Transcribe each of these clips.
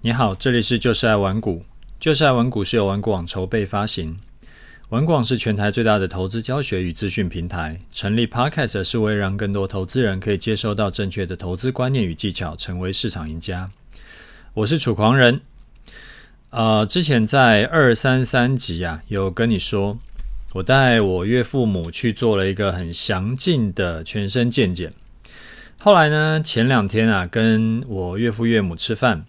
你好，这里是就是爱玩股，就是爱玩股是由玩股网筹备发行。玩股网是全台最大的投资教学与资讯平台。成立 Podcast 是为了让更多投资人可以接收到正确的投资观念与技巧，成为市场赢家。我是楚狂人。呃，之前在二三三集啊，有跟你说，我带我岳父母去做了一个很详尽的全身健检。后来呢，前两天啊，跟我岳父岳母吃饭。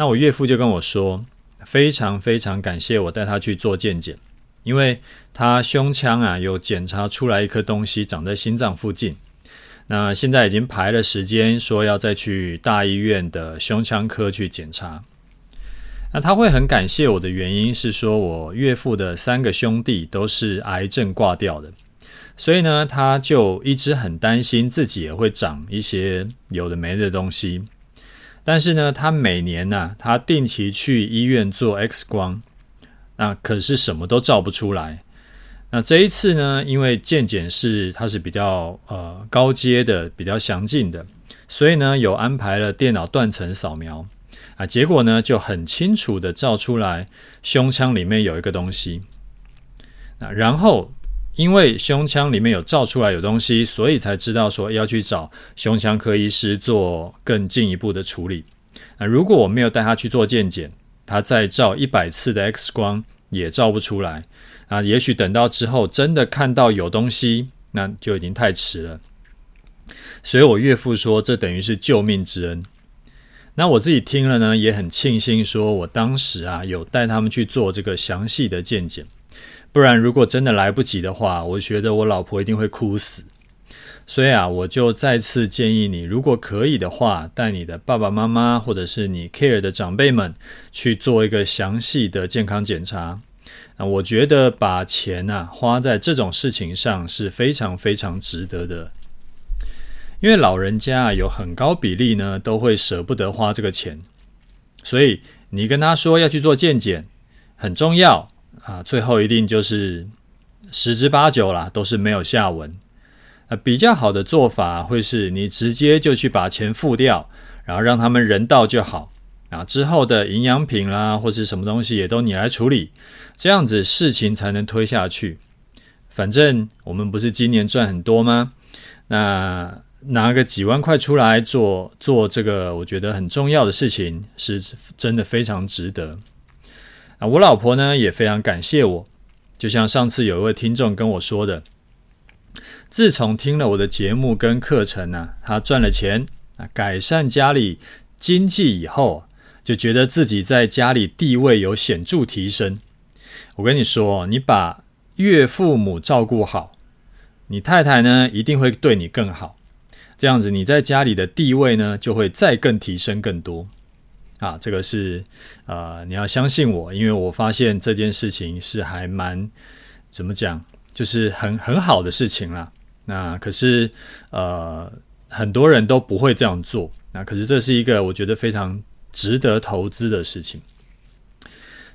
那我岳父就跟我说，非常非常感谢我带他去做健检，因为他胸腔啊有检查出来一颗东西长在心脏附近，那现在已经排了时间，说要再去大医院的胸腔科去检查。那他会很感谢我的原因是说，我岳父的三个兄弟都是癌症挂掉的，所以呢，他就一直很担心自己也会长一些有的没的东西。但是呢，他每年呢、他定期去医院做 X 光，那可是什么都照不出来。那这一次呢，因为健检是它是比较呃高阶的、比较详尽的，所以呢有安排了电脑断层扫描啊，结果呢就很清楚的照出来胸腔里面有一个东西。那然后。因为胸腔里面有照出来有东西，所以才知道说要去找胸腔科医师做更进一步的处理。那如果我没有带他去做健检，他再照一百次的 X 光也照不出来。啊，也许等到之后真的看到有东西，那就已经太迟了。所以我岳父说，这等于是救命之恩。那我自己听了呢，也很庆幸，说我当时啊有带他们去做这个详细的健检。不然，如果真的来不及的话，我觉得我老婆一定会哭死。所以啊，我就再次建议你，如果可以的话，带你的爸爸妈妈或者是你 care 的长辈们去做一个详细的健康检查。那我觉得把钱啊花在这种事情上是非常非常值得的，因为老人家啊有很高比例呢都会舍不得花这个钱，所以你跟他说要去做健检很重要。啊，最后一定就是十之八九啦，都是没有下文。那比较好的做法会是你直接就去把钱付掉，然后让他们人到就好。啊，之后的营养品啦，或是什么东西也都你来处理，这样子事情才能推下去。反正我们不是今年赚很多吗？那拿个几万块出来做做这个，我觉得很重要的事情，是真的非常值得。啊，我老婆呢也非常感谢我，就像上次有一位听众跟我说的，自从听了我的节目跟课程呢，啊，他赚了钱啊，改善家里经济以后，就觉得自己在家里地位有显著提升。我跟你说，你把岳父母照顾好，你太太呢一定会对你更好，这样子你在家里的地位呢就会再更提升更多。啊，这个是呃，你要相信我，因为我发现这件事情是还蛮怎么讲，就是很很好的事情啦。那可是呃，很多人都不会这样做。那可是这是一个我觉得非常值得投资的事情。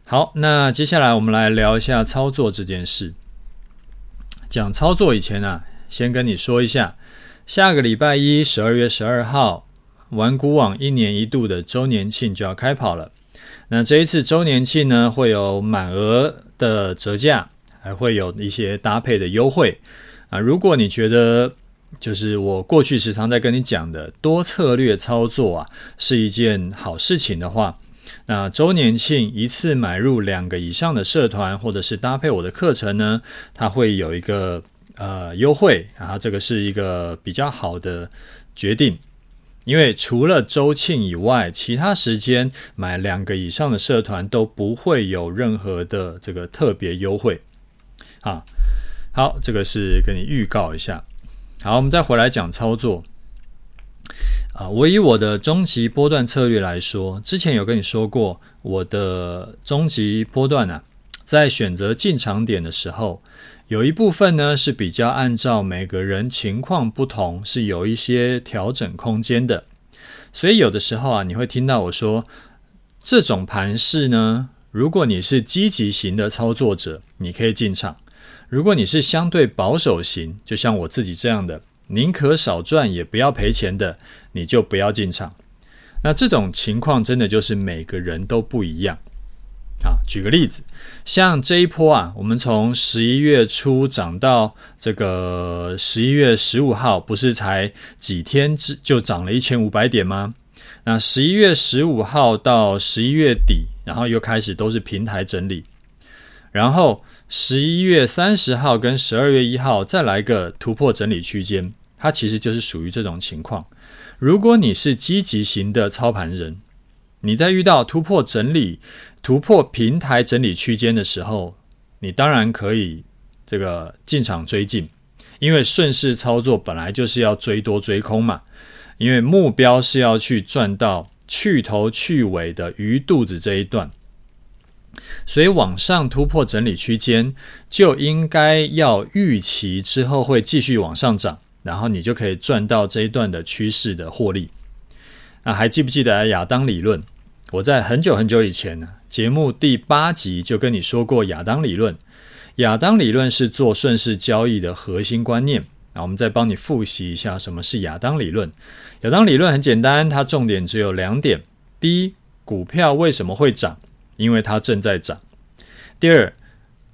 好，那接下来我们来聊一下操作这件事。讲操作以前啊，先跟你说一下，下个礼拜一，十二月十二号。玩股网一年一度的周年庆就要开跑了。那这一次周年庆呢，会有满额的折价，还会有一些搭配的优惠啊。如果你觉得就是我过去时常在跟你讲的多策略操作啊，是一件好事情的话，那周年庆一次买入两个以上的社团，或者是搭配我的课程呢，它会有一个呃优惠啊。这个是一个比较好的决定。因为除了周庆以外，其他时间买两个以上的社团都不会有任何的这个特别优惠。啊，好，这个是跟你预告一下。好，我们再回来讲操作。啊，我以我的终极波段策略来说，之前有跟你说过，我的终极波段啊，在选择进场点的时候。有一部分呢是比较按照每个人情况不同，是有一些调整空间的。所以有的时候啊，你会听到我说，这种盘势呢，如果你是积极型的操作者，你可以进场；如果你是相对保守型，就像我自己这样的，宁可少赚也不要赔钱的，你就不要进场。那这种情况真的就是每个人都不一样。啊，举个例子，像这一波啊，我们从十一月初涨到这个十一月十五号，不是才几天之就涨了一千五百点吗？那十一月十五号到十一月底，然后又开始都是平台整理，然后十一月三十号跟十二月一号再来个突破整理区间，它其实就是属于这种情况。如果你是积极型的操盘人，你在遇到突破整理、突破平台整理区间的时候，你当然可以这个进场追进，因为顺势操作本来就是要追多追空嘛，因为目标是要去赚到去头去尾的鱼肚子这一段，所以往上突破整理区间就应该要预期之后会继续往上涨，然后你就可以赚到这一段的趋势的获利。那还记不记得亚当理论？我在很久很久以前呢，节目第八集就跟你说过亚当理论。亚当理论是做顺势交易的核心观念。那我们再帮你复习一下什么是亚当理论。亚当理论很简单，它重点只有两点：第一，股票为什么会涨？因为它正在涨。第二，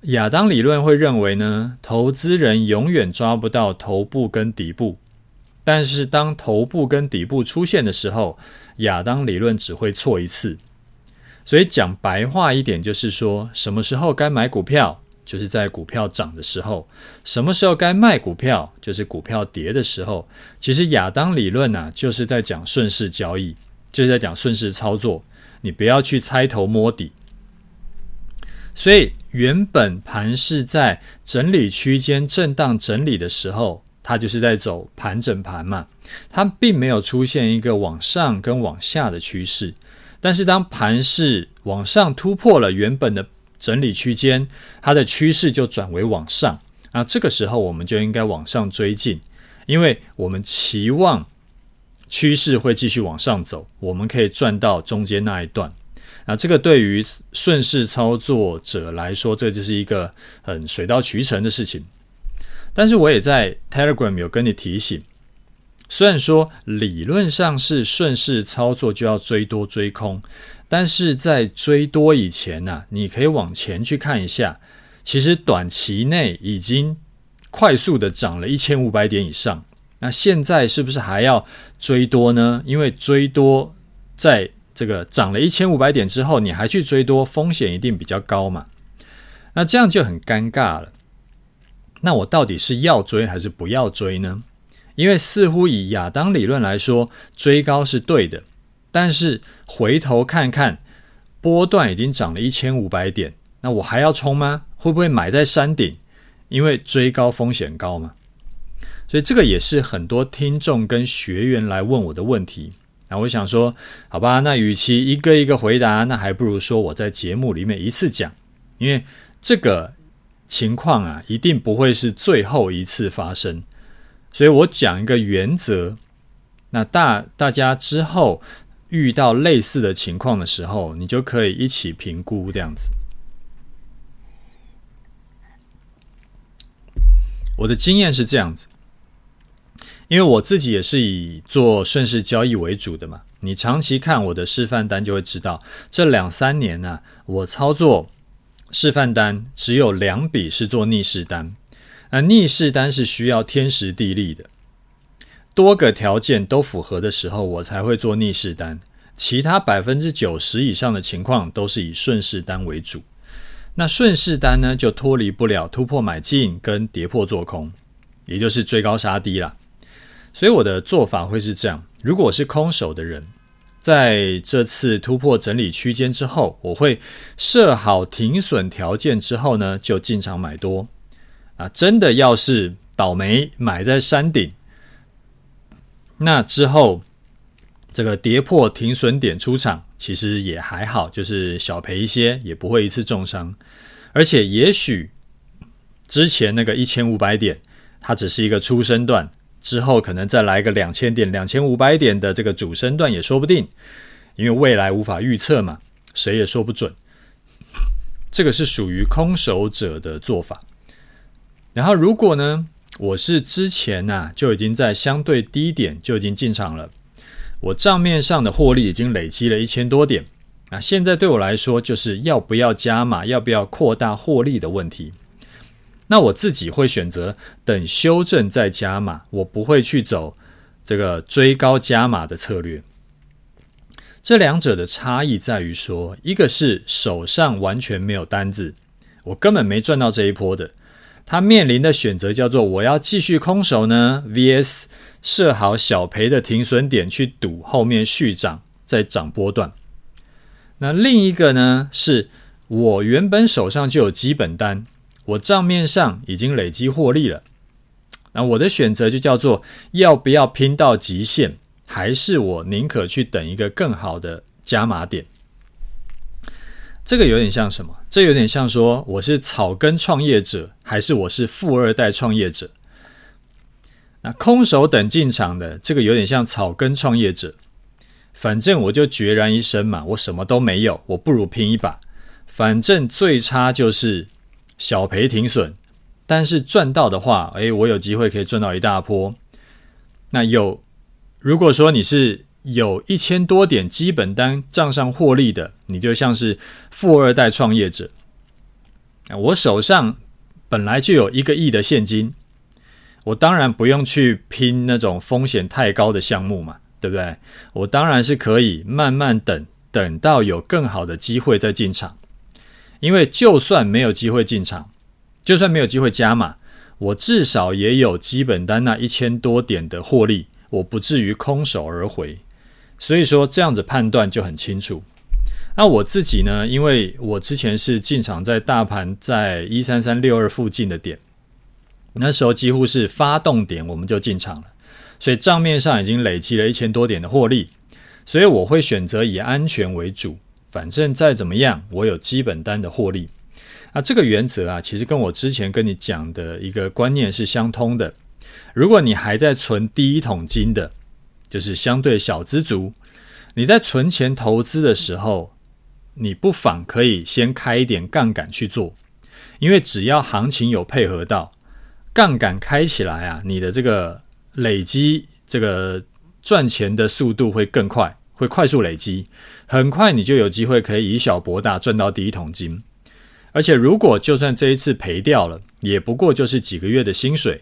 亚当理论会认为呢，投资人永远抓不到头部跟底部，但是当头部跟底部出现的时候，亚当理论只会错一次，所以讲白话一点就是说，什么时候该买股票，就是在股票涨的时候；什么时候该卖股票，就是股票跌的时候。其实亚当理论呢，就是在讲顺势交易，就是在讲顺势操作。你不要去猜头摸底。所以原本盘势在整理区间震荡整理的时候，它就是在走盘整盘嘛。它并没有出现一个往上跟往下的趋势，但是当盘势往上突破了原本的整理区间，它的趋势就转为往上。那这个时候我们就应该往上追进，因为我们期望趋势会继续往上走，我们可以赚到中间那一段。那这个对于顺势操作者来说，这就是一个很水到渠成的事情。但是我也在 Telegram 有跟你提醒。虽然说理论上是顺势操作就要追多追空，但是在追多以前呢、你可以往前去看一下，其实短期内已经快速的涨了一千五百点以上，那现在是不是还要追多呢？因为追多在这个涨了一千五百点之后，你还去追多，风险一定比较高嘛，那这样就很尴尬了。那我到底是要追还是不要追呢？因为似乎以亚当理论来说，追高是对的，但是回头看看波段已经涨了一千五百点，那我还要冲吗？会不会买在山顶？因为追高风险高嘛。所以这个也是很多听众跟学员来问我的问题。那我想说，好吧，那与其一个一个回答，那还不如说我在节目里面一次讲，因为这个情况啊，一定不会是最后一次发生。所以我讲一个原则，那大大家之后遇到类似的情况的时候，你就可以一起评估这样子。我的经验是这样子，因为我自己也是以做顺势交易为主的嘛。你长期看我的示范单就会知道，这两三年呢、我操作示范单只有两笔是做逆势单。那逆势单是需要天时地利的，多个条件都符合的时候，我才会做逆势单。其他百分之九十以上的情况都是以顺势单为主。那顺势单呢，就脱离不了突破买进跟跌破做空，也就是追高杀低啦。所以我的做法会是这样：如果是空手的人，在这次突破整理区间之后，我会设好停损条件之后呢，就进场买多。啊，真的要是倒霉买在山顶，那之后这个跌破停损点出场，其实也还好，就是小赔一些，也不会一次重伤。而且也许之前那个一千五百点，它只是一个初生段，之后可能再来个两千点、两千五百点的这个主升段也说不定，因为未来无法预测嘛，谁也说不准。这个是属于空手者的做法。然后，如果呢，我是之前呐、就已经在相对低点就已经进场了，我账面上的获利已经累积了一千多点，那现在对我来说就是要不要加码，要不要扩大获利的问题。那我自己会选择等修正再加码，我不会去走这个追高加码的策略。这两者的差异在于说，一个是手上完全没有单子，我根本没赚到这一波的，他面临的选择叫做我要继续空手呢，VS 设好小赔的停损点去赌后面续涨再涨波段。那另一个呢，是我原本手上就有基本单。我账面上已经累积获利了，那我的选择就叫做要不要拼到极限，还是我宁可去等一个更好的加码点？这个有点像什么？这有点像说我是草根创业者，还是我是富二代创业者？那空手等进场的这个有点像草根创业者，反正我就决然一身嘛，我什么都没有，我不如拼一把，反正最差就是。小赔停损，但是赚到的话，诶，我有机会可以赚到一大波。那有，如果说你是有一千多点基本单账上获利的，你就像是富二代创业者。我手上本来就有一个亿的现金，我当然不用去拼那种风险太高的项目嘛，对不对？我当然是可以慢慢等，等到有更好的机会再进场。因为就算没有机会进场，就算没有机会加码，我至少也有基本单那一千多点的获利，我不至于空手而回。所以说这样子判断就很清楚。那我自己呢？因为我之前是进场在大盘在一三三六二附近的点，那时候几乎是发动点我们就进场了，所以账面上已经累积了一千多点的获利，所以我会选择以安全为主。反正再怎么样，我有基本单的获利。那这个原则啊，其实跟我之前跟你讲的一个观念是相通的。如果你还在存第一桶金的，就是相对小资族，你在存钱投资的时候，你不妨可以先开一点杠杆去做，因为只要行情有配合到，杠杆开起来啊，你的这个累积这个赚钱的速度会更快。会快速累积，很快你就有机会可以以小博大，赚到第一桶金。而且，如果就算这一次赔掉了，也不过就是几个月的薪水，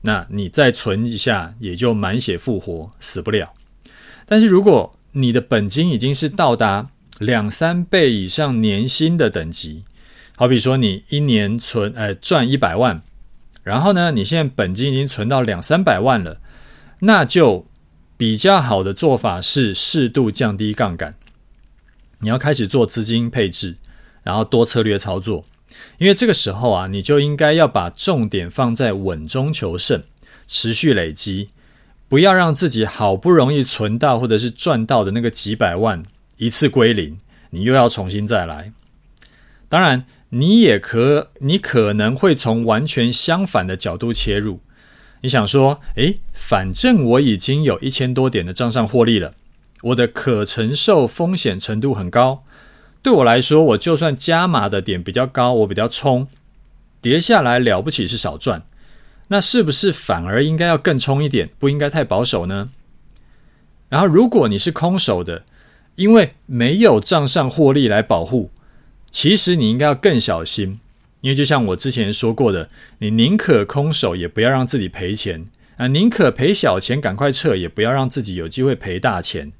那你再存一下，也就满血复活，死不了。但是，如果你的本金已经是到达两三倍以上年薪的等级，好比说你一年存，呃，赚一百万，然后呢，你现在本金已经存到两三百万了，那就。比较好的做法是适度降低杠杆，你要开始做资金配置，然后多策略操作，因为这个时候啊，你就应该要把重点放在稳中求胜，持续累积，不要让自己好不容易存到或者是赚到的那个几百万一次归零，你又要重新再来。当然，你也可，你可能会从完全相反的角度切入。你想说，诶，反正我已经有一千多点的账上获利了，我的可承受风险程度很高。对我来说，我就算加码的点比较高，我比较冲，跌下来了不起是少赚，那是不是反而应该要更冲一点，不应该太保守呢？然后，如果你是空手的，因为没有账上获利来保护，其实你应该要更小心。因为就像我之前说过的，你宁可空手，也不要让自己赔钱啊！宁可赔小钱，赶快撤，也不要让自己有机会赔大钱。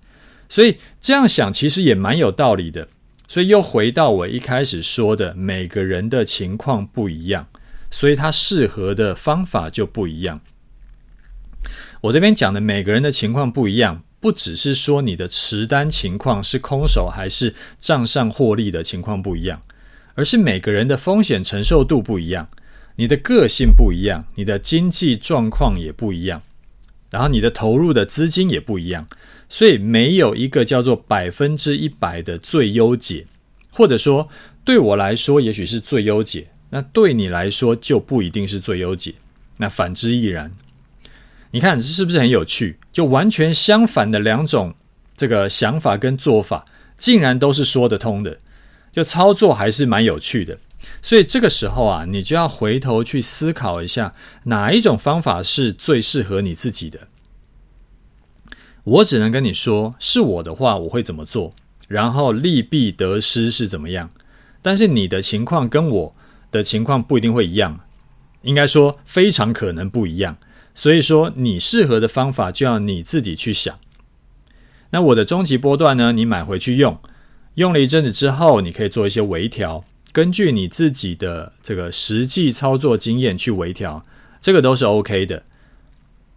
所以这样想其实也蛮有道理的。所以又回到我一开始说的，每个人的情况不一样，所以他适合的方法就不一样。我这边讲的每个人的情况不一样，不只是说你的持单情况是空手还是账上获利的情况不一样。而是每个人的风险承受度不一样，你的个性不一样，你的经济状况也不一样，然后你的投入的资金也不一样，所以没有一个叫做百分之一百的最优解，或者说对我来说也许是最优解，那对你来说就不一定是最优解，那反之亦然。你看这是不是很有趣？就完全相反的两种这个想法跟做法，竟然都是说得通的。就操作还是蛮有趣的，所以这个时候啊，你就要回头去思考一下，哪一种方法是最适合你自己的。我只能跟你说，是我的话，我会怎么做，然后利弊得失是怎么样。但是你的情况跟我的情况不一定会一样，应该说非常可能不一样。所以说，你适合的方法就要你自己去想。那我的终极波段呢？你买回去用，用了一阵子之后，你可以做一些微调，根据你自己的这个实际操作经验去微调，这个都是 OK 的。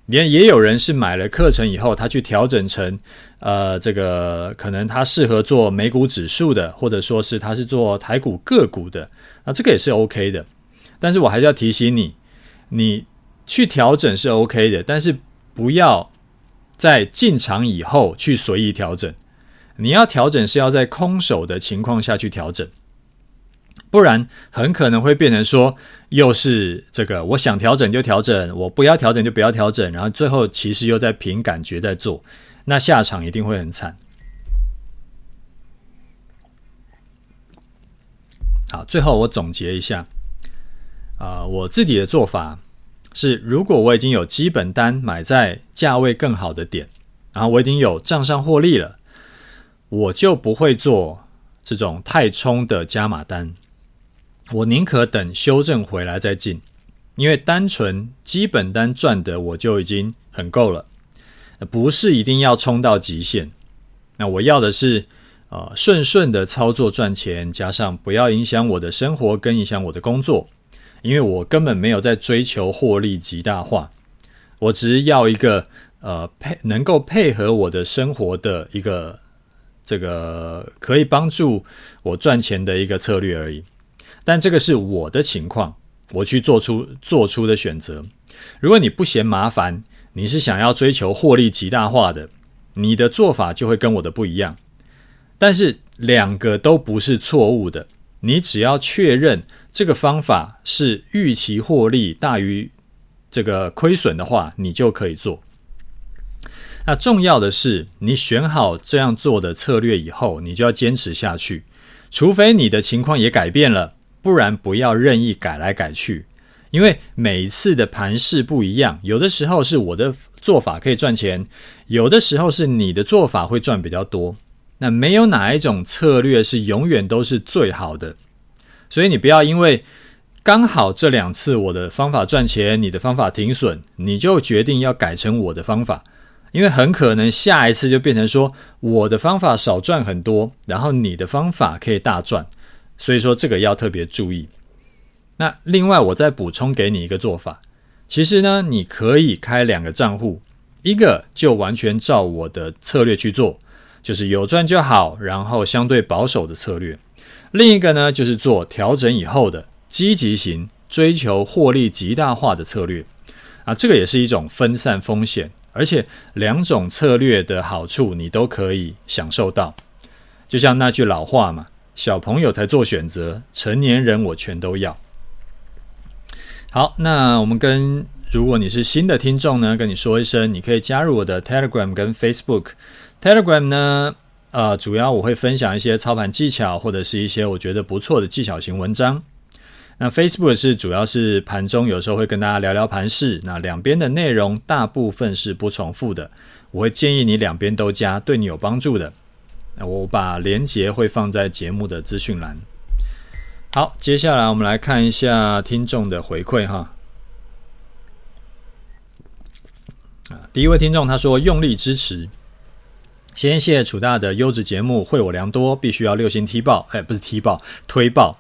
连也有人是买了课程以后，他去调整成，呃，这个可能他适合做美股指数的，或者说是他是做台股个股的，那这个也是 OK 的。但是我还是要提醒你，你。去调整是 OK 的，但是不要在进场以后去随意调整。你要调整是要在空手的情况下去调整，不然很可能会变成说，又是这个我想调整就调整，我不要调整就不要调整，然后最后其实又在凭感觉在做，那下场一定会很惨。好，最后我总结一下，啊、我自己的做法。是，如果我已经有基本单买在价位更好的点，然后我已经有账上获利了，我就不会做这种太冲的加码单。我宁可等修正回来再进，因为单纯基本单赚的我就已经很够了，不是一定要冲到极限。那我要的是，呃，顺顺的操作赚钱，加上不要影响我的生活跟影响我的工作。因为我根本没有在追求获利极大化，我只是要一个呃配能够配合我的生活的一个这个可以帮助我赚钱的一个策略而已。但这个是我的情况，我去做出做出的选择。如果你不嫌麻烦，你是想要追求获利极大化的，你的做法就会跟我的不一样。但是两个都不是错误的。你只要确认这个方法是预期获利大于这个亏损的话，你就可以做。那重要的是，你选好这样做的策略以后，你就要坚持下去。除非你的情况也改变了，不然不要任意改来改去。因为每一次的盘势不一样，有的时候是我的做法可以赚钱，有的时候是你的做法会赚比较多。那没有哪一种策略是永远都是最好的，所以你不要因为刚好这两次我的方法赚钱，你的方法停损，你就决定要改成我的方法，因为很可能下一次就变成说我的方法少赚很多，然后你的方法可以大赚，所以说这个要特别注意。那另外我再补充给你一个做法，其实呢，你可以开两个账户，一个就完全照我的策略去做。就是有赚就好，然后相对保守的策略。另一个呢，就是做调整以后的积极型，追求获利极大化的策略。啊，这个也是一种分散风险，而且两种策略的好处你都可以享受到。就像那句老话嘛，小朋友才做选择，成年人我全都要。好，那我们跟如果你是新的听众呢，跟你说一声，你可以加入我的 Telegram 跟 Facebook。Telegram 呢，呃，主要我会分享一些操盘技巧，或者是一些我觉得不错的技巧型文章。那 Facebook 是主要是盘中有时候会跟大家聊聊盘势，那两边的内容大部分是不重复的。我会建议你两边都加，对你有帮助的。那我把连接会放在节目的资讯栏。好，接下来我们来看一下听众的回馈哈。啊，第一位听众他说用力支持。先谢谢楚大的优质节目，惠我良多，必须要六星踢爆，哎，不是踢爆，推爆。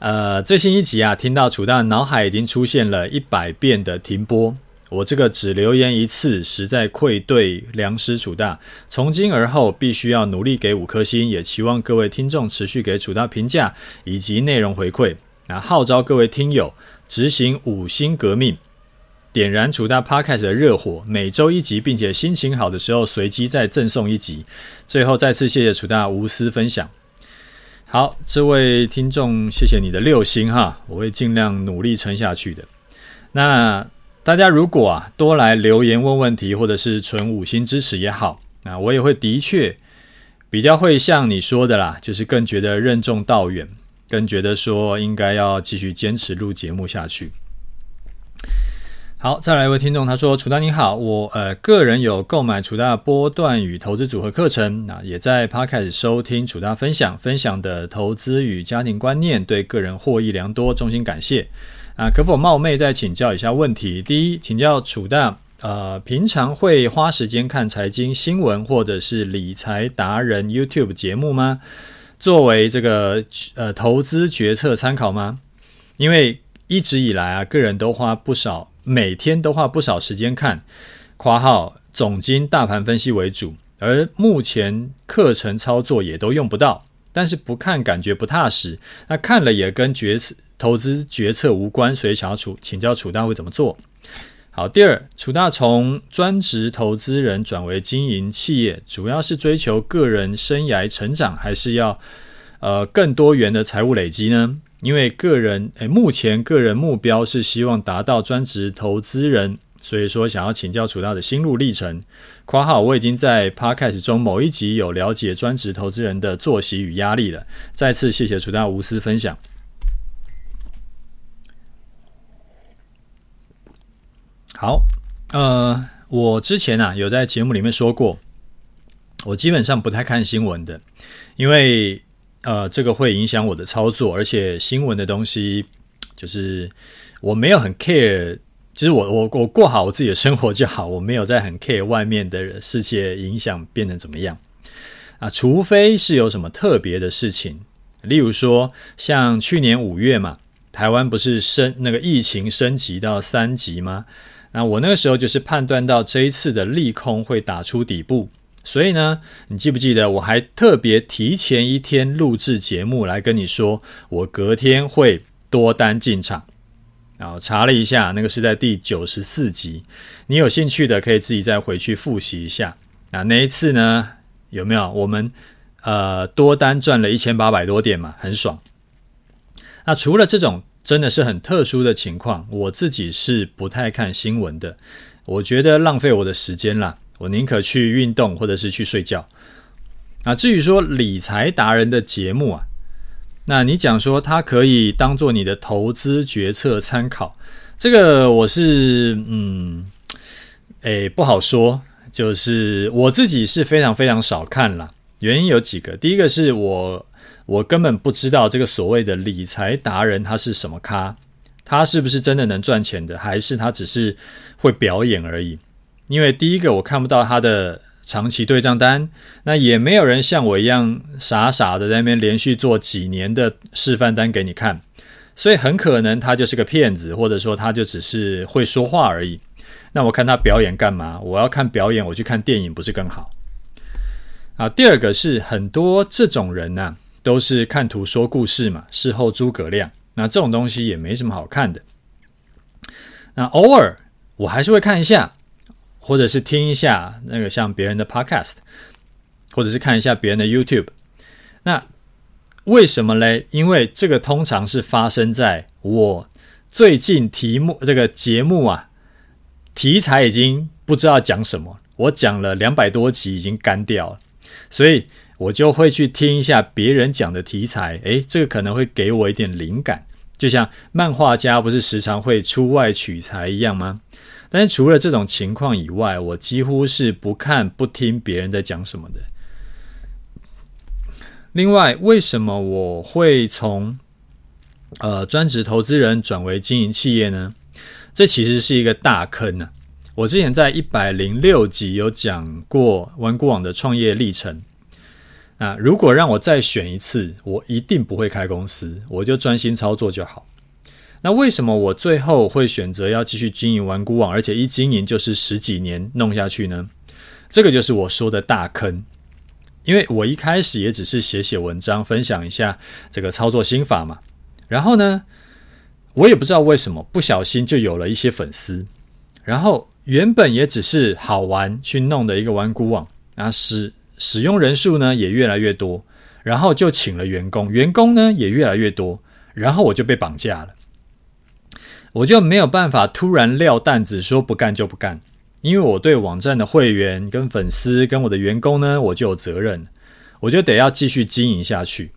呃，最新一集啊，听到楚大脑海已经出现了一百遍的停播，我这个只留言一次，实在愧对良师楚大。从今而后，必须要努力给五颗星，也期望各位听众持续给楚大评价以及内容回馈。那号召各位听友执行五星革命。点燃楚大 Podcast 的热火，每周一集，并且心情好的时候随机再赠送一集。最后再次谢谢楚大无私分享。好，这位听众，谢谢你的六星哈，我会尽量努力撑下去的。那大家如果啊多来留言问问题，或者是纯五星支持也好，那我也会的确比较会像你说的啦，就是更觉得任重道远，更觉得说应该要继续坚持录节目下去。好，再来一位听众，他说：“楚大你好，我呃个人有购买楚大波段与投资组合课程，那也在 Podcast 收听楚大分享分享的投资与家庭观念，对个人获益良多，衷心感谢。啊，可否冒昧再请教一下问题？第一，请教楚大，呃，平常会花时间看财经新闻或者是理财达人 YouTube 节目吗？作为这个呃投资决策参考吗？因为一直以来啊，个人都花不少。”每天都花不少时间看，括号总经大盘分析为主，而目前课程操作也都用不到，但是不看感觉不踏实，那看了也跟决策投资决策无关，所以想要楚请教楚大会怎么做？好，第二，楚大从专职投资人转为经营企业，主要是追求个人生涯成长，还是要呃更多元的财务累积呢？因为个人诶，目前个人目标是希望达到专职投资人，所以说想要请教楚大的心路历程。括号我已经在 Podcast 中某一集有了解专职投资人的作息与压力了。再次谢谢楚大无私分享。好，呃，我之前啊有在节目里面说过，我基本上不太看新闻的，因为。呃，这个会影响我的操作，而且新闻的东西就是我没有很 care，其实我我我过好我自己的生活就好，我没有在很 care 外面的世界影响变成怎么样啊，除非是有什么特别的事情，例如说像去年五月嘛，台湾不是升那个疫情升级到三级吗？那我那个时候就是判断到这一次的利空会打出底部。所以呢，你记不记得我还特别提前一天录制节目来跟你说，我隔天会多单进场。然后查了一下，那个是在第九十四集。你有兴趣的可以自己再回去复习一下。那那一次呢，有没有我们呃多单赚了一千八百多点嘛？很爽。那除了这种真的是很特殊的情况，我自己是不太看新闻的。我觉得浪费我的时间啦。我宁可去运动，或者是去睡觉。啊，至于说理财达人的节目啊，那你讲说它可以当做你的投资决策参考，这个我是嗯，诶，不好说。就是我自己是非常非常少看啦，原因有几个。第一个是我我根本不知道这个所谓的理财达人他是什么咖，他是不是真的能赚钱的，还是他只是会表演而已。因为第一个我看不到他的长期对账单，那也没有人像我一样傻傻的在那边连续做几年的示范单给你看，所以很可能他就是个骗子，或者说他就只是会说话而已。那我看他表演干嘛？我要看表演，我去看电影不是更好？啊，第二个是很多这种人呐、啊，都是看图说故事嘛，事后诸葛亮。那这种东西也没什么好看的。那偶尔我还是会看一下。或者是听一下那个像别人的 podcast，或者是看一下别人的 YouTube。那为什么嘞？因为这个通常是发生在我最近题目这个节目啊，题材已经不知道讲什么，我讲了两百多集已经干掉了，所以我就会去听一下别人讲的题材。诶，这个可能会给我一点灵感，就像漫画家不是时常会出外取材一样吗？但是除了这种情况以外，我几乎是不看不听别人在讲什么的。另外，为什么我会从呃专职投资人转为经营企业呢？这其实是一个大坑呢、啊。我之前在一百零六集有讲过玩股网的创业历程。那如果让我再选一次，我一定不会开公司，我就专心操作就好。那为什么我最后会选择要继续经营玩股网，而且一经营就是十几年弄下去呢？这个就是我说的大坑，因为我一开始也只是写写文章，分享一下这个操作心法嘛。然后呢，我也不知道为什么不小心就有了一些粉丝，然后原本也只是好玩去弄的一个玩股网，啊使使用人数呢也越来越多，然后就请了员工，员工呢也越来越多，然后我就被绑架了。我就没有办法突然撂担子说不干就不干，因为我对网站的会员、跟粉丝、跟我的员工呢，我就有责任，我就得要继续经营下去。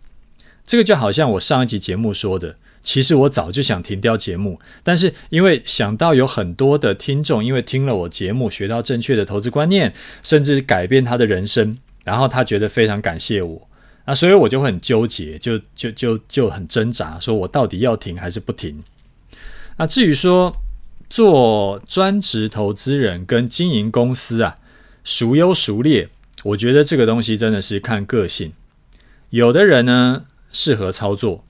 这个就好像我上一集节目说的，其实我早就想停掉节目，但是因为想到有很多的听众，因为听了我节目学到正确的投资观念，甚至改变他的人生，然后他觉得非常感谢我，那所以我就很纠结，就就就就很挣扎，说我到底要停还是不停？那至于说做专职投资人跟经营公司啊，孰优孰劣？我觉得这个东西真的是看个性。有的人呢适合操作，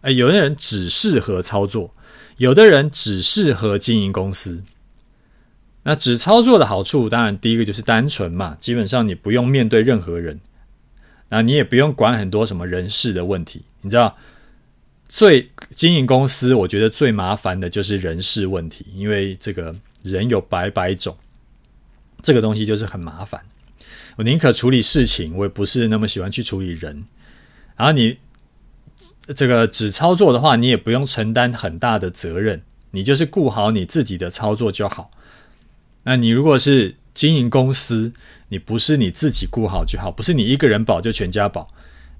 哎，有的人只适合操作，有的人只适合经营公司。那只操作的好处，当然第一个就是单纯嘛，基本上你不用面对任何人，那你也不用管很多什么人事的问题。你知道，最经营公司，我觉得最麻烦的就是人事问题，因为这个人有百百种，这个东西就是很麻烦。我宁可处理事情，我也不是那么喜欢去处理人。然后你这个只操作的话，你也不用承担很大的责任，你就是顾好你自己的操作就好。那你如果是经营公司，你不是你自己顾好就好，不是你一个人保就全家保，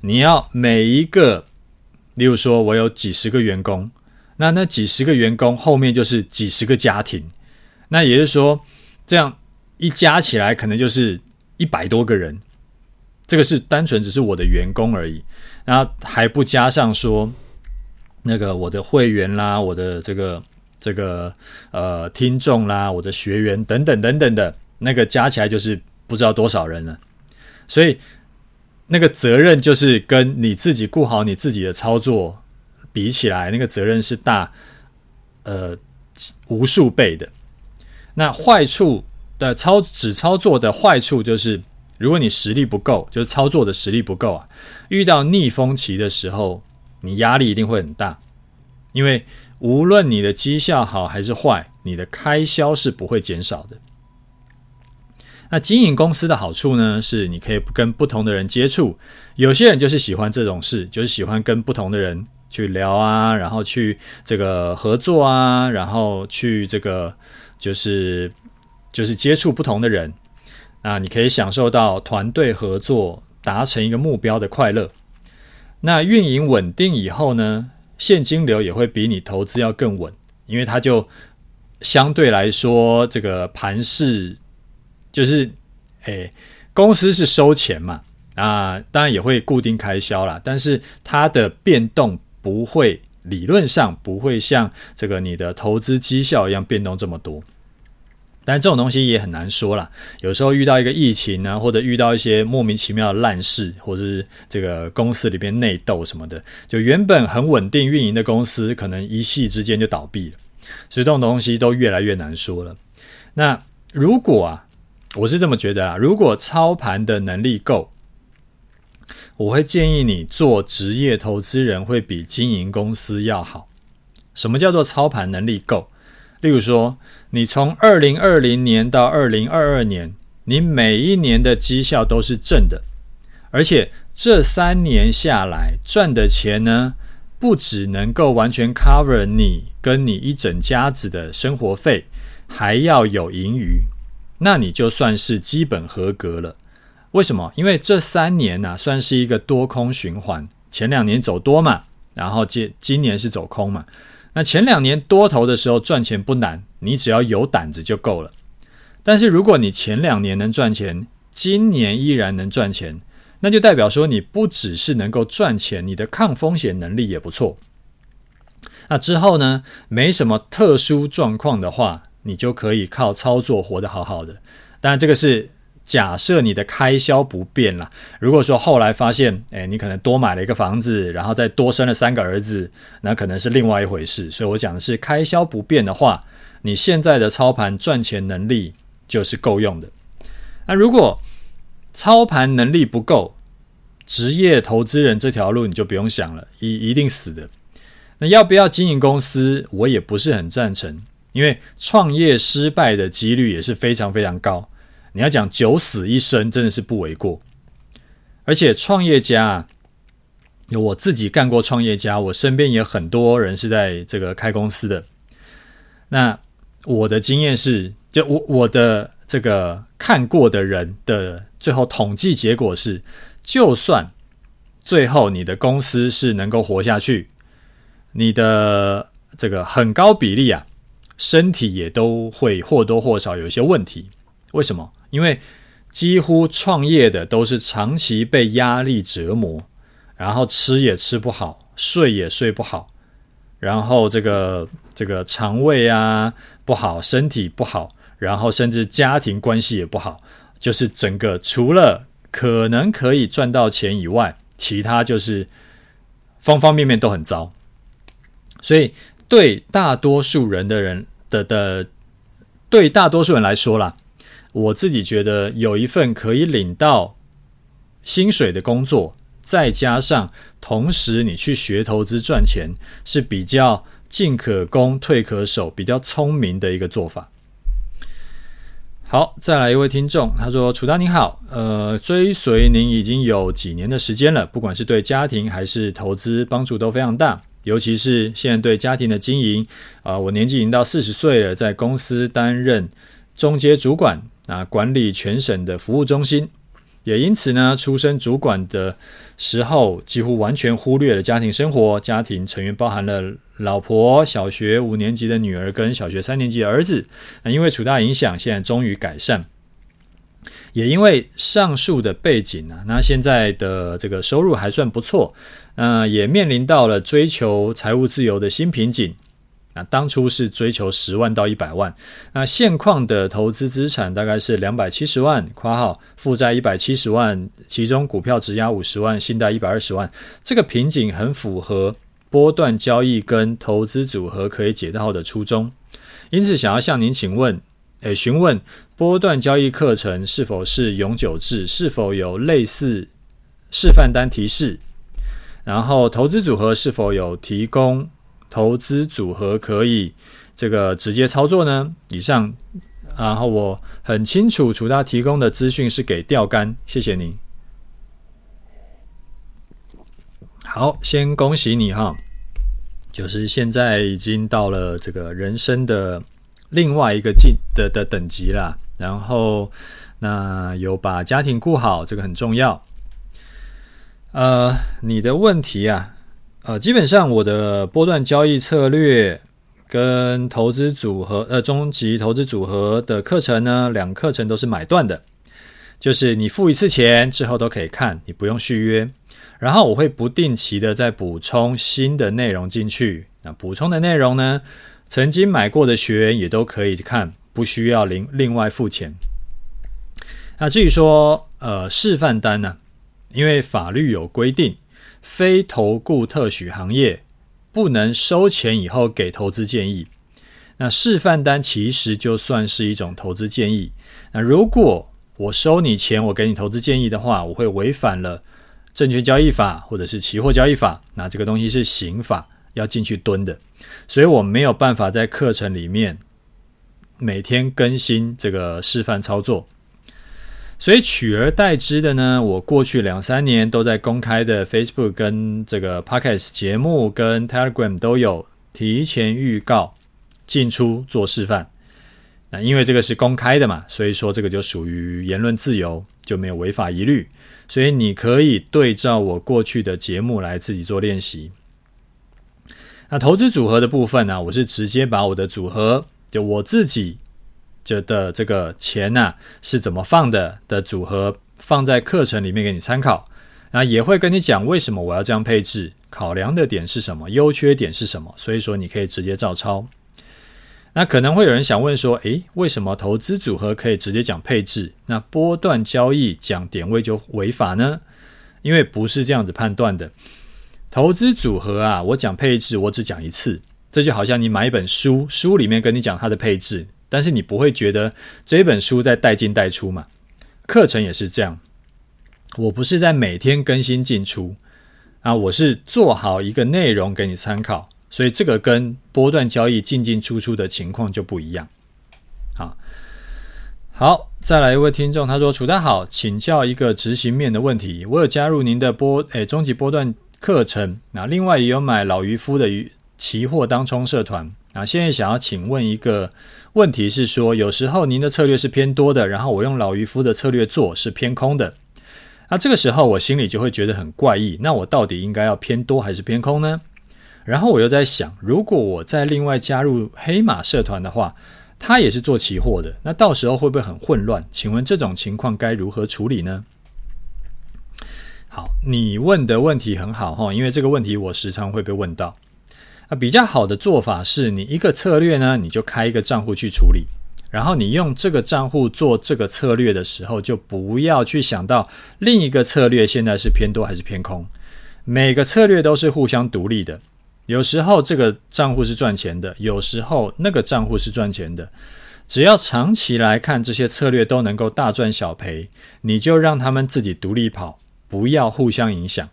你要每一个，例如说我有几十个员工，那那几十个员工后面就是几十个家庭，那也就是说，这样一加起来可能就是。一百多个人，这个是单纯只是我的员工而已，然后还不加上说那个我的会员啦，我的这个这个呃听众啦，我的学员等等等等的，那个加起来就是不知道多少人了。所以那个责任就是跟你自己顾好你自己的操作比起来，那个责任是大呃无数倍的。那坏处。的操只操作的坏处就是，如果你实力不够，就是操作的实力不够啊，遇到逆风期的时候，你压力一定会很大，因为无论你的绩效好还是坏，你的开销是不会减少的。那经营公司的好处呢，是你可以跟不同的人接触，有些人就是喜欢这种事，就是喜欢跟不同的人去聊啊，然后去这个合作啊，然后去这个就是。就是接触不同的人，那你可以享受到团队合作、达成一个目标的快乐。那运营稳定以后呢，现金流也会比你投资要更稳，因为它就相对来说，这个盘势就是，诶，公司是收钱嘛，啊，当然也会固定开销啦，但是它的变动不会，理论上不会像这个你的投资绩效一样变动这么多。但这种东西也很难说啦，有时候遇到一个疫情呢，或者遇到一些莫名其妙的烂事，或者是这个公司里边内斗什么的，就原本很稳定运营的公司，可能一夕之间就倒闭了。所以这种东西都越来越难说了。那如果啊，我是这么觉得啊，如果操盘的能力够，我会建议你做职业投资人会比经营公司要好。什么叫做操盘能力够？例如说，你从二零二零年到二零二二年，你每一年的绩效都是正的，而且这三年下来赚的钱呢，不只能够完全 cover 你跟你一整家子的生活费，还要有盈余，那你就算是基本合格了。为什么？因为这三年呢，算是一个多空循环，前两年走多嘛，然后今今年是走空嘛。那前两年多头的时候赚钱不难，你只要有胆子就够了。但是如果你前两年能赚钱，今年依然能赚钱，那就代表说你不只是能够赚钱，你的抗风险能力也不错。那之后呢，没什么特殊状况的话，你就可以靠操作活得好好的。当然这个是。假设你的开销不变了，如果说后来发现，诶，你可能多买了一个房子，然后再多生了三个儿子，那可能是另外一回事。所以我讲的是开销不变的话，你现在的操盘赚钱能力就是够用的。那如果操盘能力不够，职业投资人这条路你就不用想了，一一定死的。那要不要经营公司，我也不是很赞成，因为创业失败的几率也是非常非常高。你要讲九死一生，真的是不为过。而且创业家，有我自己干过创业家，我身边也很多人是在这个开公司的。那我的经验是，就我我的这个看过的人的最后统计结果是，就算最后你的公司是能够活下去，你的这个很高比例啊，身体也都会或多或少有一些问题。为什么？因为几乎创业的都是长期被压力折磨，然后吃也吃不好，睡也睡不好，然后这个这个肠胃啊不好，身体不好，然后甚至家庭关系也不好，就是整个除了可能可以赚到钱以外，其他就是方方面面都很糟。所以对大多数人的人的的，对大多数人来说啦，我自己觉得有一份可以领到薪水的工作，再加上同时你去学投资赚钱，是比较进可攻退可守，比较聪明的一个做法。好，再来一位听众，他说：“楚大您好，呃，追随您已经有几年的时间了，不管是对家庭还是投资帮助都非常大。”尤其是现在对家庭的经营，啊、我年纪已经到四十岁了，在公司担任中阶主管，啊，管理全省的服务中心，也因此呢，出身主管的时候，几乎完全忽略了家庭生活。家庭成员包含了老婆、小学五年级的女儿跟小学三年级的儿子。那因为楚大影响，现在终于改善。也因为上述的背景啊，那现在的这个收入还算不错。那也面临到了追求财务自由的新瓶颈。那当初是追求十万到一百万，那现况的投资资产大概是两百七十万（括号负债一百七十万，其中股票质押五十万，信贷一百二十万）。这个瓶颈很符合波段交易跟投资组合可以解套的初衷，因此想要向您请问，诶，询问波段交易课程是否是永久制，是否有类似示范单提示？然后投资组合是否有提供投资组合可以这个直接操作呢？以上，然后我很清楚楚大提供的资讯是给钓竿，谢谢您。好，先恭喜你哈，就是现在已经到了这个人生的另外一个进的的等级啦。然后那有把家庭顾好，这个很重要。呃，你的问题啊，呃，基本上我的波段交易策略跟投资组合，呃，终极投资组合的课程呢，两课程都是买断的，就是你付一次钱之后都可以看，你不用续约。然后我会不定期的再补充新的内容进去，那补充的内容呢，曾经买过的学员也都可以看，不需要另另外付钱。那至于说，呃，示范单呢？因为法律有规定，非投顾特许行业不能收钱以后给投资建议。那示范单其实就算是一种投资建议。那如果我收你钱，我给你投资建议的话，我会违反了证券交易法或者是期货交易法。那这个东西是刑法，要进去蹲的。所以我没有办法在课程里面每天更新这个示范操作。所以取而代之的呢，我过去两三年都在公开的 Facebook 跟这个 Podcast 节目跟 Telegram 都有提前预告进出做示范。那因为这个是公开的嘛，所以说这个就属于言论自由，就没有违法疑虑。所以你可以对照我过去的节目来自己做练习。那投资组合的部分呢、我是直接把我的组合就我自己。觉得这个钱呐、啊、是怎么放的的组合放在课程里面给你参考，那也会跟你讲为什么我要这样配置，考量的点是什么，优缺点是什么，所以说你可以直接照抄。那可能会有人想问说，诶，为什么投资组合可以直接讲配置，那波段交易讲点位就违法呢？因为不是这样子判断的。投资组合啊，我讲配置，我只讲一次，这就好像你买一本书，书里面跟你讲它的配置。但是你不会觉得这本书在带进带出嘛？课程也是这样，我不是在每天更新进出啊，我是做好一个内容给你参考，所以这个跟波段交易进进出出的情况就不一样。好，好，再来一位听众，他说：“楚大好，请教一个执行面的问题，我有加入您的波诶终极波段课程，那另外也有买老渔夫的鱼期货当冲社团。”那，现在想要请问一个问题是说，有时候您的策略是偏多的，然后我用老渔夫的策略做是偏空的，那这个时候我心里就会觉得很怪异。那我到底应该要偏多还是偏空呢？然后我又在想，如果我再另外加入黑马社团的话，他也是做期货的，那到时候会不会很混乱？请问这种情况该如何处理呢？好，你问的问题很好哈，因为这个问题我时常会被问到。啊，比较好的做法是你一个策略呢，你就开一个账户去处理，然后你用这个账户做这个策略的时候，就不要去想到另一个策略现在是偏多还是偏空，每个策略都是互相独立的。有时候这个账户是赚钱的，有时候那个账户是赚钱的。只要长期来看，这些策略都能够大赚小赔，你就让他们自己独立跑，不要互相影响。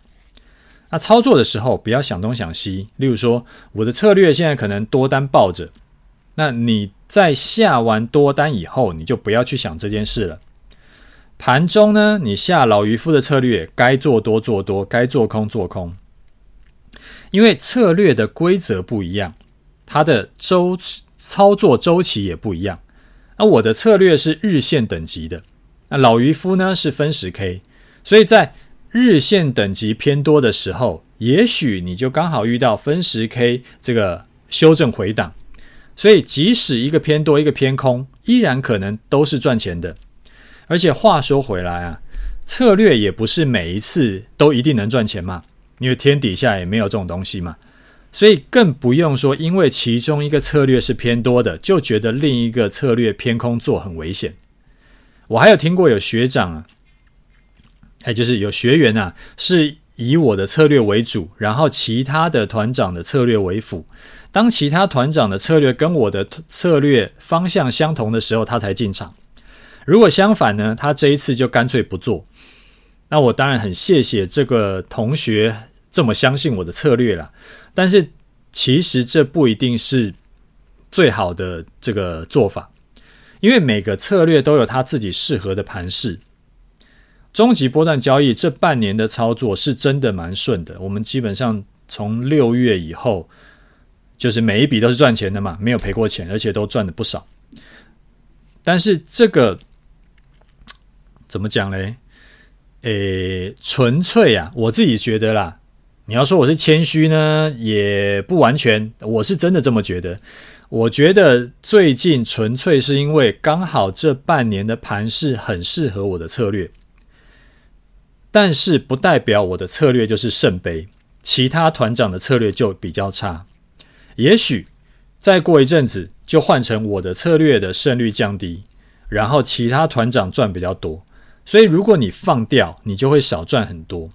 那操作的时候不要想东想西。例如说，我的策略现在可能多单抱着，那你在下完多单以后，你就不要去想这件事了。盘中呢，你下老渔夫的策略，该做多做多，该做空做空。因为策略的规则不一样，它的周操作周期也不一样。那我的策略是日线等级的，那老渔夫呢是分时 K，所以在日线等级偏多的时候，也许你就刚好遇到分时 K 这个修正回档，所以即使一个偏多一个偏空，依然可能都是赚钱的。而且话说回来啊，策略也不是每一次都一定能赚钱嘛。因为天底下也没有这种东西嘛，所以更不用说，因为其中一个策略是偏多的，就觉得另一个策略偏空做很危险。我还有听过有学长啊，哎，就是有学员啊，是以我的策略为主，然后其他的团长的策略为辅。当其他团长的策略跟我的策略方向相同的时候，他才进场。如果相反呢，他这一次就干脆不做。那我当然很谢谢这个同学这么相信我的策略啦，但是其实这不一定是最好的这个做法，因为每个策略都有他自己适合的盘势。终极波段交易这半年的操作是真的蛮顺的，我们基本上从六月以后，就是每一笔都是赚钱的嘛，没有赔过钱，而且都赚了不少。但是这个怎么讲嘞？诶，纯粹啊，我自己觉得啦。你要说我是谦虚呢，也不完全。我是真的这么觉得。我觉得最近纯粹是因为刚好这半年的盘势很适合我的策略，但是不代表我的策略就是圣杯，其他团长的策略就比较差。也许再过一阵子就换成我的策略的胜率降低，然后其他团长赚比较多。所以，如果你放掉，你就会少赚很多。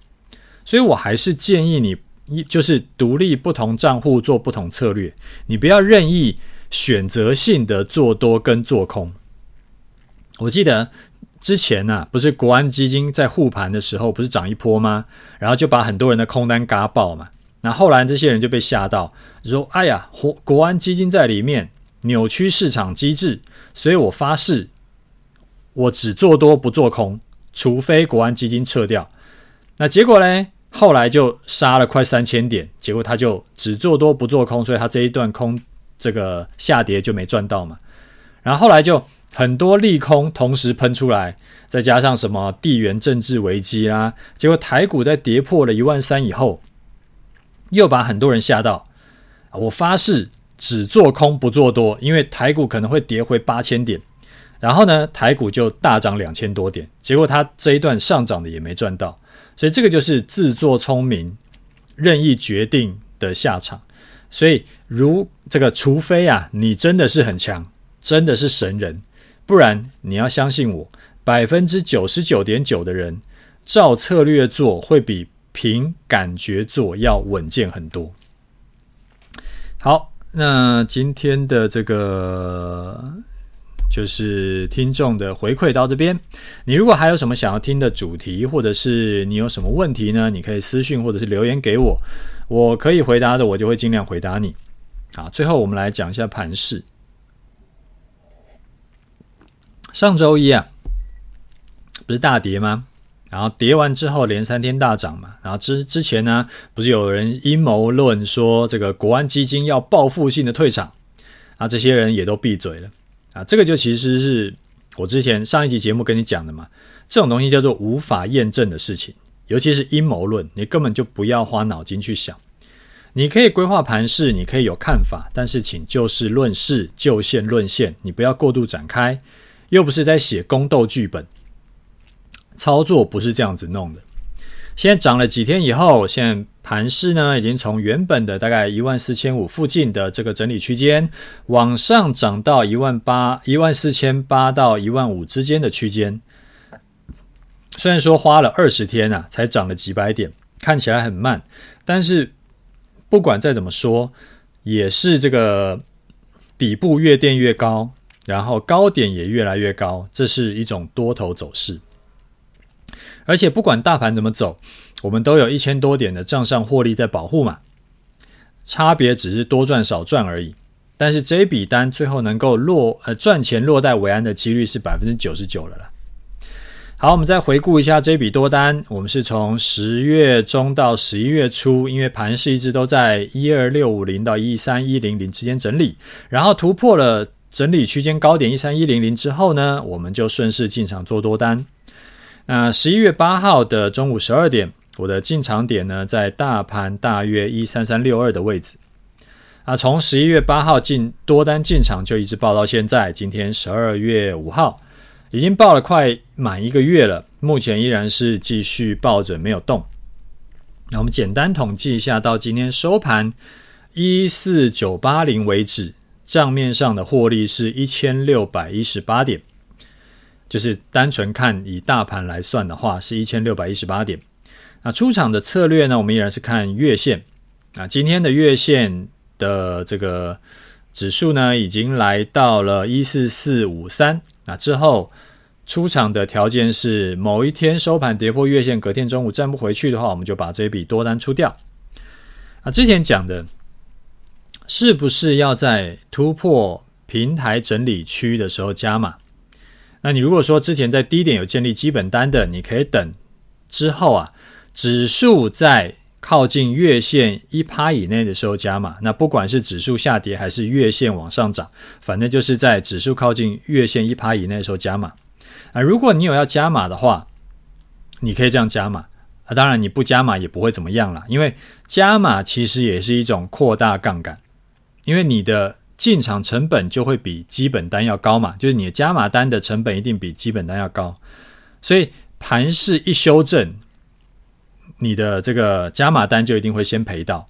所以我还是建议你，一就是独立不同账户做不同策略，你不要任意选择性的做多跟做空。我记得之前啊，不是国安基金在护盘的时候，不是涨一波吗？然后就把很多人的空单嘎爆嘛。那后来这些人就被吓到，说：“哎呀，国国安基金在里面扭曲市场机制，所以我发誓。”我只做多不做空，除非国安基金撤掉。那结果呢？后来就杀了快三千点，结果他就只做多不做空，所以他这一段空这个下跌就没赚到嘛。然后后来就很多利空同时喷出来，再加上什么地缘政治危机啦，结果台股在跌破了一万三以后，又把很多人吓到。我发誓只做空不做多，因为台股可能会跌回八千点。然后呢，台股就大涨两千多点，结果他这一段上涨的也没赚到，所以这个就是自作聪明、任意决定的下场。所以，如这个，除非啊，你真的是很强，真的是神人，不然你要相信我，百分之九十九点九的人照策略做，会比凭感觉做要稳健很多。好，那今天的这个。就是听众的回馈到这边，你如果还有什么想要听的主题，或者是你有什么问题呢？你可以私讯或者是留言给我，我可以回答的，我就会尽量回答你。好，最后我们来讲一下盘势。上周一啊，不是大跌吗？然后跌完之后连三天大涨嘛。然后之之前呢，不是有人阴谋论说这个国安基金要报复性的退场，啊，这些人也都闭嘴了。啊，这个就其实是我之前上一集节目跟你讲的嘛，这种东西叫做无法验证的事情，尤其是阴谋论，你根本就不要花脑筋去想。你可以规划盘势，你可以有看法，但是请就事论事，就线论线，你不要过度展开，又不是在写宫斗剧本，操作不是这样子弄的。现在涨了几天以后，现在盘势呢，已经从原本的大概一万四千五附近的这个整理区间，往上涨到一万八、一万四千八到一万五之间的区间。虽然说花了二十天啊，才涨了几百点，看起来很慢，但是不管再怎么说，也是这个底部越垫越高，然后高点也越来越高，这是一种多头走势。而且不管大盘怎么走，我们都有一千多点的账上获利在保护嘛，差别只是多赚少赚而已。但是这笔单最后能够落呃赚钱落袋为安的几率是百分之九十九了啦。好，我们再回顾一下这笔多单。我们是从十月中到十一月初，因为盘势一直都在一二六五零到一三一零零之间整理，然后突破了整理区间高点一三一零零之后呢，我们就顺势进场做多单。那十一月八号的中午十二点，我的进场点呢在大盘大约一三三六二的位置。啊，从十一月八号进多单进场就一直报到现在，今天十二月五号。已经报了快满一个月了，目前依然是继续抱着没有动。那我们简单统计一下，到今天收盘一四九八零为止，账面上的获利是一千六百一十八点，就是单纯看以大盘来算的话，是一千六百一十八点。那出场的策略呢，我们依然是看月线。啊，今天的月线的这个指数呢，已经来到了一四四五三。那之后出场的条件是某一天收盘跌破月线，隔天中午站不回去的话，我们就把这笔多单出掉。啊，之前讲的是不是要在突破平台整理区的时候加码？那你如果说之前在低点有建立基本单的，你可以等之后啊，指数在靠近月线一趴以内的时候加码，那不管是指数下跌还是月线往上涨，反正就是在指数靠近月线一趴以内的时候加码。啊，如果你有要加码的话，你可以这样加码。啊，当然你不加码也不会怎么样啦，因为加码其实也是一种扩大杠杆，因为你的进场成本就会比基本单要高嘛，就是你的加码单的成本一定比基本单要高，所以盘势一修正。你的这个加码单就一定会先赔到，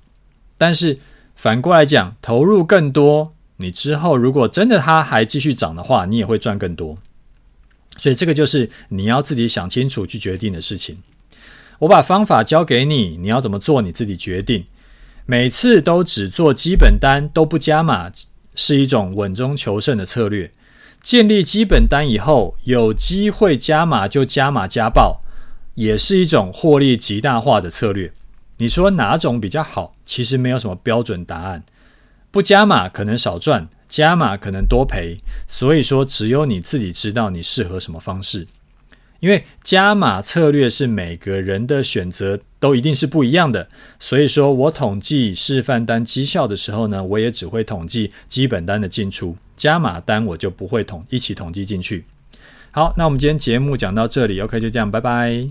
但是反过来讲，投入更多，你之后如果真的它还继续涨的话，你也会赚更多。所以这个就是你要自己想清楚去决定的事情。我把方法交给你，你要怎么做你自己决定。每次都只做基本单都不加码，是一种稳中求胜的策略。建立基本单以后，有机会加码就加码加爆。也是一种获利极大化的策略。你说哪种比较好？其实没有什么标准答案。不加码可能少赚，加码可能多赔。所以说，只有你自己知道你适合什么方式。因为加码策略是每个人的选择都一定是不一样的。所以说我统计示范单绩效的时候呢，我也只会统计基本单的进出，加码单我就不会统一起统计进去。好，那我们今天节目讲到这里，OK，就这样，拜拜。